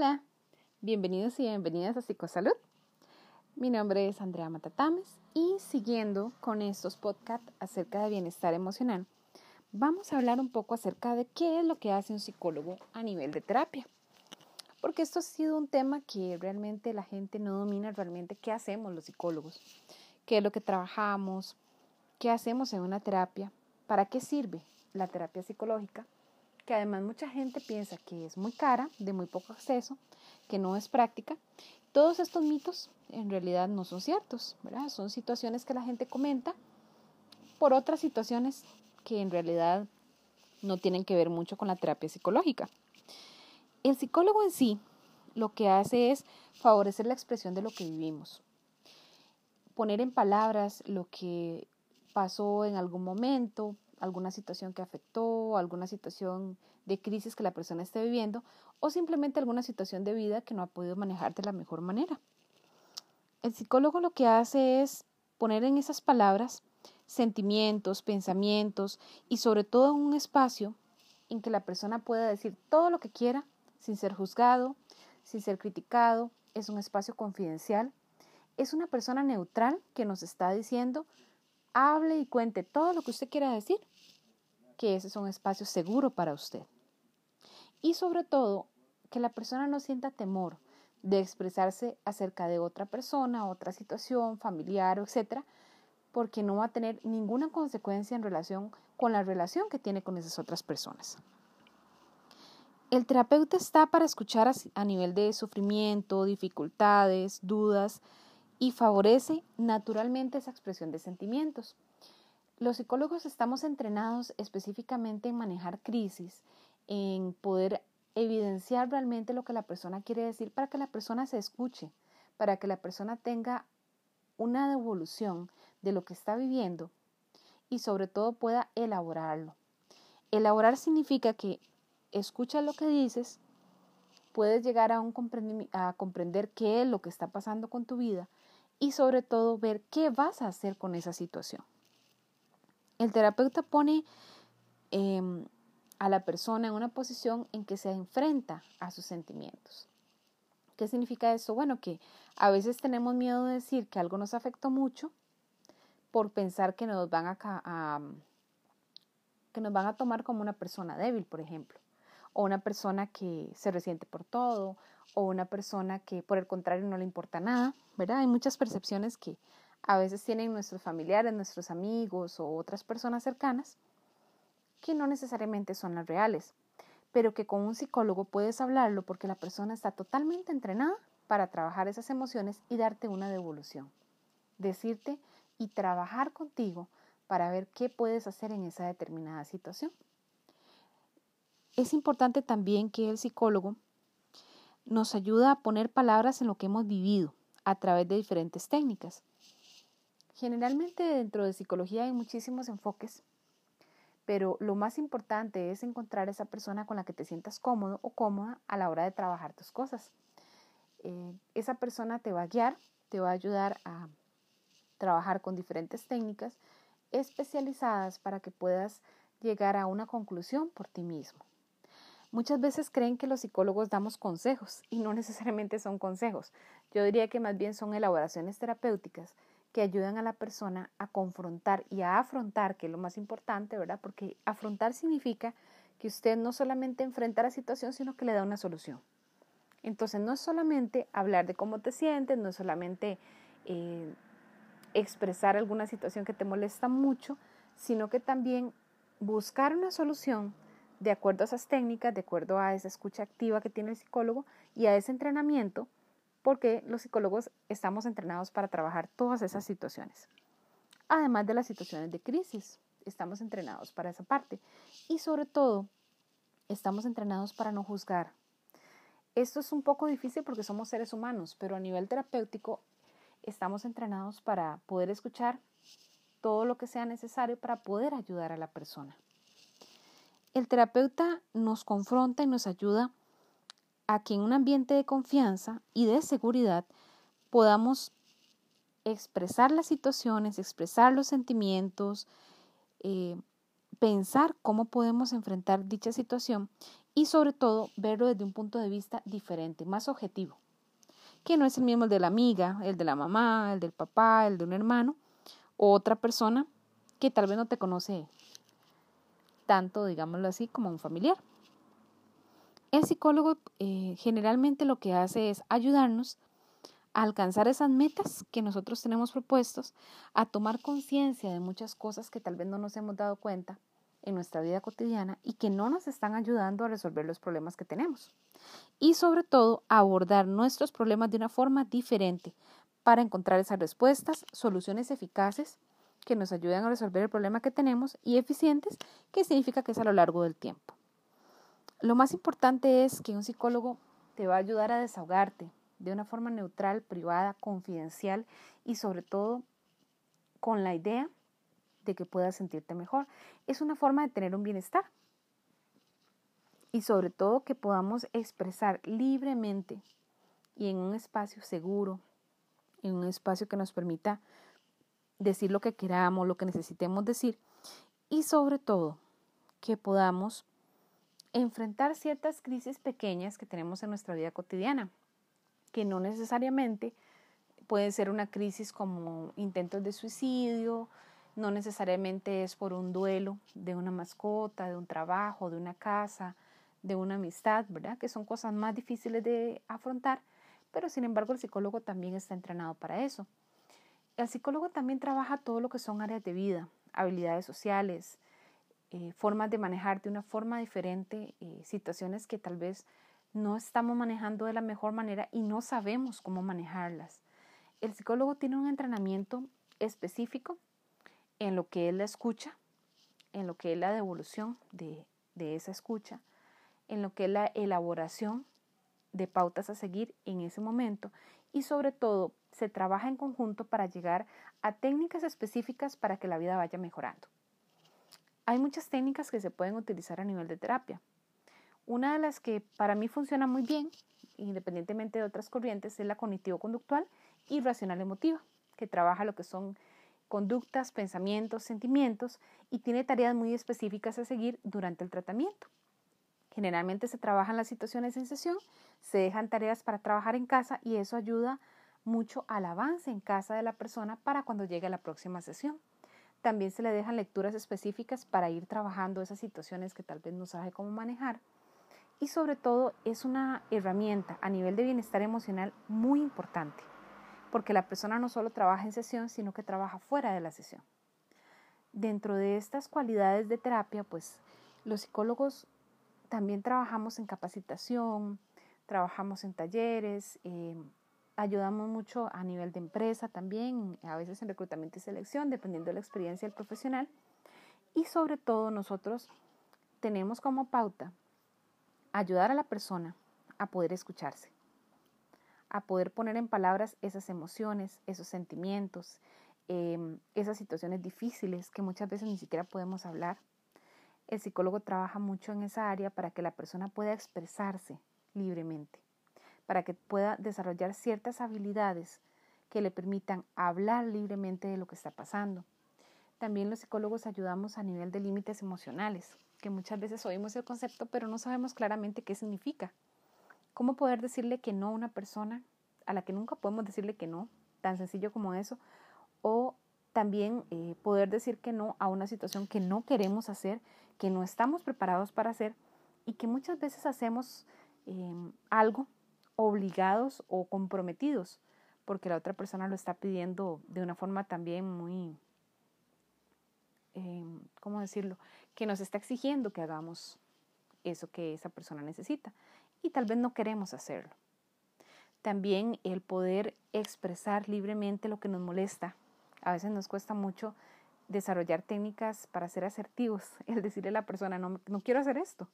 Hola, bienvenidos y bienvenidas a Psicosalud. Mi nombre es Andrea Matatames y siguiendo con estos podcasts acerca de bienestar emocional, vamos a hablar un poco acerca de qué es lo que hace un psicólogo a nivel de terapia. Porque esto ha sido un tema que realmente la gente no domina realmente qué hacemos los psicólogos, qué es lo que trabajamos, qué hacemos en una terapia, para qué sirve la terapia psicológica que además mucha gente piensa que es muy cara, de muy poco acceso, que no es práctica. Todos estos mitos en realidad no son ciertos, ¿verdad? Son situaciones que la gente comenta por otras situaciones que en realidad no tienen que ver mucho con la terapia psicológica. El psicólogo en sí lo que hace es favorecer la expresión de lo que vivimos, poner en palabras lo que pasó en algún momento, alguna situación que afectó, alguna situación de crisis que la persona esté viviendo o simplemente alguna situación de vida que no ha podido manejar de la mejor manera. El psicólogo lo que hace es poner en esas palabras sentimientos, pensamientos y sobre todo un espacio en que la persona pueda decir todo lo que quiera sin ser juzgado, sin ser criticado, es un espacio confidencial, es una persona neutral que nos está diciendo hable y cuente todo lo que usted quiera decir, que ese es un espacio seguro para usted. Y sobre todo, que la persona no sienta temor de expresarse acerca de otra persona, otra situación familiar, etcétera, porque no va a tener ninguna consecuencia en relación con la relación que tiene con esas otras personas. El terapeuta está para escuchar a nivel de sufrimiento, dificultades, dudas, y favorece naturalmente esa expresión de sentimientos. Los psicólogos estamos entrenados específicamente en manejar crisis, en poder evidenciar realmente lo que la persona quiere decir para que la persona se escuche, para que la persona tenga una devolución de lo que está viviendo y sobre todo pueda elaborarlo. Elaborar significa que escuchas lo que dices, puedes llegar a, un a comprender qué es lo que está pasando con tu vida y sobre todo ver qué vas a hacer con esa situación. El terapeuta pone em, a la persona en una posición en que se enfrenta a sus sentimientos. ¿Qué significa eso? Bueno, que a veces tenemos miedo de decir que algo nos afectó mucho por pensar que nos van a, que nos van a tomar como una persona débil, por ejemplo, o una persona que se resiente por todo, o una persona que por el contrario no le importa nada, ¿verdad? Hay muchas percepciones que a veces tienen nuestros familiares, nuestros amigos o otras personas cercanas que no necesariamente son las reales, pero que con un psicólogo puedes hablarlo porque la persona está totalmente entrenada para trabajar esas emociones y darte una devolución. Decirte y trabajar contigo para ver qué puedes hacer en esa determinada situación. Es importante también que el psicólogo nos ayuda a poner palabras en lo que hemos vivido a través de diferentes técnicas. Generalmente dentro de psicología hay muchísimos enfoques, pero lo más importante es encontrar esa persona con la que te sientas cómodo o cómoda a la hora de trabajar tus cosas. Eh, esa persona te va a guiar, te va a ayudar a trabajar con diferentes técnicas especializadas para que puedas llegar a una conclusión por ti mismo. Muchas veces creen que los psicólogos damos consejos y no necesariamente son consejos. Yo diría que más bien son elaboraciones terapéuticas que ayudan a la persona a confrontar y a afrontar, que es lo más importante, ¿verdad? Porque afrontar significa que usted no solamente enfrenta la situación, sino que le da una solución. Entonces, no es solamente hablar de cómo te sientes, no es solamente eh, expresar alguna situación que te molesta mucho, sino que también buscar una solución de acuerdo a esas técnicas, de acuerdo a esa escucha activa que tiene el psicólogo y a ese entrenamiento, porque los psicólogos estamos entrenados para trabajar todas esas situaciones. Además de las situaciones de crisis, estamos entrenados para esa parte. Y sobre todo, estamos entrenados para no juzgar. Esto es un poco difícil porque somos seres humanos, pero a nivel terapéutico estamos entrenados para poder escuchar todo lo que sea necesario para poder ayudar a la persona. El terapeuta nos confronta y nos ayuda a que en un ambiente de confianza y de seguridad podamos expresar las situaciones, expresar los sentimientos, eh, pensar cómo podemos enfrentar dicha situación y sobre todo verlo desde un punto de vista diferente, más objetivo, que no es el mismo el de la amiga, el de la mamá, el del papá, el de un hermano o otra persona que tal vez no te conoce tanto, digámoslo así, como un familiar. El psicólogo eh, generalmente lo que hace es ayudarnos a alcanzar esas metas que nosotros tenemos propuestos, a tomar conciencia de muchas cosas que tal vez no nos hemos dado cuenta en nuestra vida cotidiana y que no nos están ayudando a resolver los problemas que tenemos. Y sobre todo, abordar nuestros problemas de una forma diferente para encontrar esas respuestas, soluciones eficaces que nos ayuden a resolver el problema que tenemos y eficientes, que significa que es a lo largo del tiempo. Lo más importante es que un psicólogo te va a ayudar a desahogarte de una forma neutral, privada, confidencial y sobre todo con la idea de que puedas sentirte mejor. Es una forma de tener un bienestar. Y sobre todo que podamos expresar libremente y en un espacio seguro, en un espacio que nos permita decir lo que queramos, lo que necesitemos decir. Y sobre todo que podamos enfrentar ciertas crisis pequeñas que tenemos en nuestra vida cotidiana, que no necesariamente puede ser una crisis como intentos de suicidio, no necesariamente es por un duelo de una mascota, de un trabajo, de una casa, de una amistad, ¿verdad? Que son cosas más difíciles de afrontar, pero sin embargo el psicólogo también está entrenado para eso. El psicólogo también trabaja todo lo que son áreas de vida, habilidades sociales, eh, formas de manejar de una forma diferente eh, situaciones que tal vez no estamos manejando de la mejor manera y no sabemos cómo manejarlas. El psicólogo tiene un entrenamiento específico en lo que es la escucha, en lo que es la devolución de, de esa escucha, en lo que es la elaboración de pautas a seguir en ese momento y sobre todo se trabaja en conjunto para llegar a técnicas específicas para que la vida vaya mejorando. Hay muchas técnicas que se pueden utilizar a nivel de terapia. Una de las que para mí funciona muy bien, independientemente de otras corrientes, es la cognitivo-conductual y racional emotiva, que trabaja lo que son conductas, pensamientos, sentimientos y tiene tareas muy específicas a seguir durante el tratamiento. Generalmente se trabajan las situaciones en sesión, se dejan tareas para trabajar en casa y eso ayuda mucho al en casa de la persona para cuando llegue la próxima sesión. También se le dejan lecturas específicas para ir trabajando esas situaciones que tal vez no sabe cómo manejar. Y sobre todo es una herramienta a nivel de bienestar emocional muy importante porque la persona no solo trabaja en sesión, sino que trabaja fuera de la sesión. Dentro de estas cualidades de terapia, pues los psicólogos también trabajamos en capacitación, trabajamos en talleres, eh, ayudamos mucho a nivel de empresa también, a veces en reclutamiento y selección, dependiendo de la experiencia del profesional. Y sobre todo nosotros tenemos como pauta ayudar a la persona a poder escucharse a poder poner en palabras esas emociones, esos sentimientos, em, esas situaciones difíciles que muchas veces ni siquiera podemos hablar. El psicólogo trabaja mucho en esa área para que la persona pueda expresarse libremente, para que pueda desarrollar ciertas habilidades que le permitan hablar libremente de lo que está pasando. También los psicólogos ayudamos a nivel de límites emocionales, que muchas veces oímos el concepto pero no sabemos claramente qué significa. ¿Cómo poder decirle que no a una persona a la que nunca podemos decirle que no? Tan sencillo como eso. O también eh, poder decir que no a una situación que no queremos hacer, que no estamos preparados para hacer y que muchas veces hacemos em, algo obligados o comprometidos porque la otra persona lo está pidiendo de una forma también muy, em, ¿cómo decirlo? Que nos está exigiendo que hagamos eso que esa persona necesita y tal vez no queremos hacerlo. También el poder expresar libremente lo que nos molesta. A veces nos cuesta mucho desarrollar técnicas para ser asertivos, el decirle a la persona, no, no quiero hacer esto,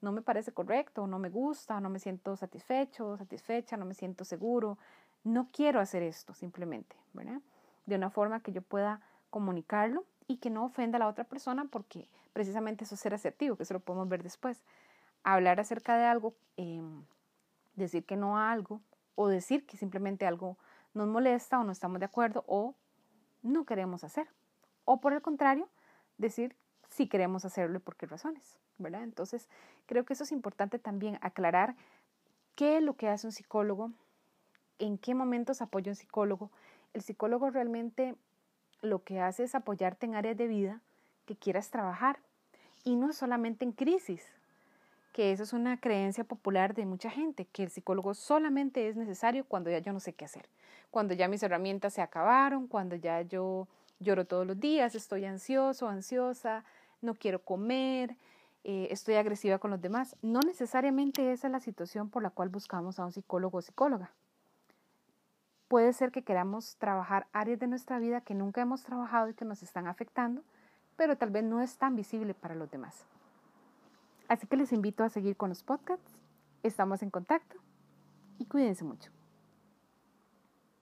no me parece correcto, no me gusta, no me siento satisfecho, satisfecha, no me siento seguro, no quiero hacer esto simplemente. De una forma que yo pueda comunicarlo y que no ofenda a la otra persona porque precisamente eso es ser asertivo, que eso lo podemos ver después hablar acerca de algo, em, decir que no a algo o decir que simplemente algo nos molesta o no estamos de acuerdo o no queremos hacer. O por el contrario, decir si queremos hacerlo y por qué razones, ¿verdad? Entonces, creo que eso es importante también aclarar qué es lo que hace un psicólogo, en qué momentos apoya un psicólogo. El psicólogo realmente lo que hace es apoyarte en áreas de vida que quieras trabajar y no solamente en crisis, que eso es una creencia popular de mucha gente, que el psicólogo solamente es necesario cuando ya yo no sé qué hacer, cuando ya mis herramientas se acabaron, cuando ya yo lloro todos los días, estoy ansioso, ansiosa, no quiero comer, eh, estoy agresiva con los demás. No necesariamente esa es la situación por la cual buscamos a un psicólogo o psicóloga. Puede ser que queramos trabajar áreas de nuestra vida que nunca hemos trabajado y que nos están afectando, pero tal vez no es tan visible para los demás. Así que les invito a seguir con los podcasts. Estamos en contacto y cuídense mucho.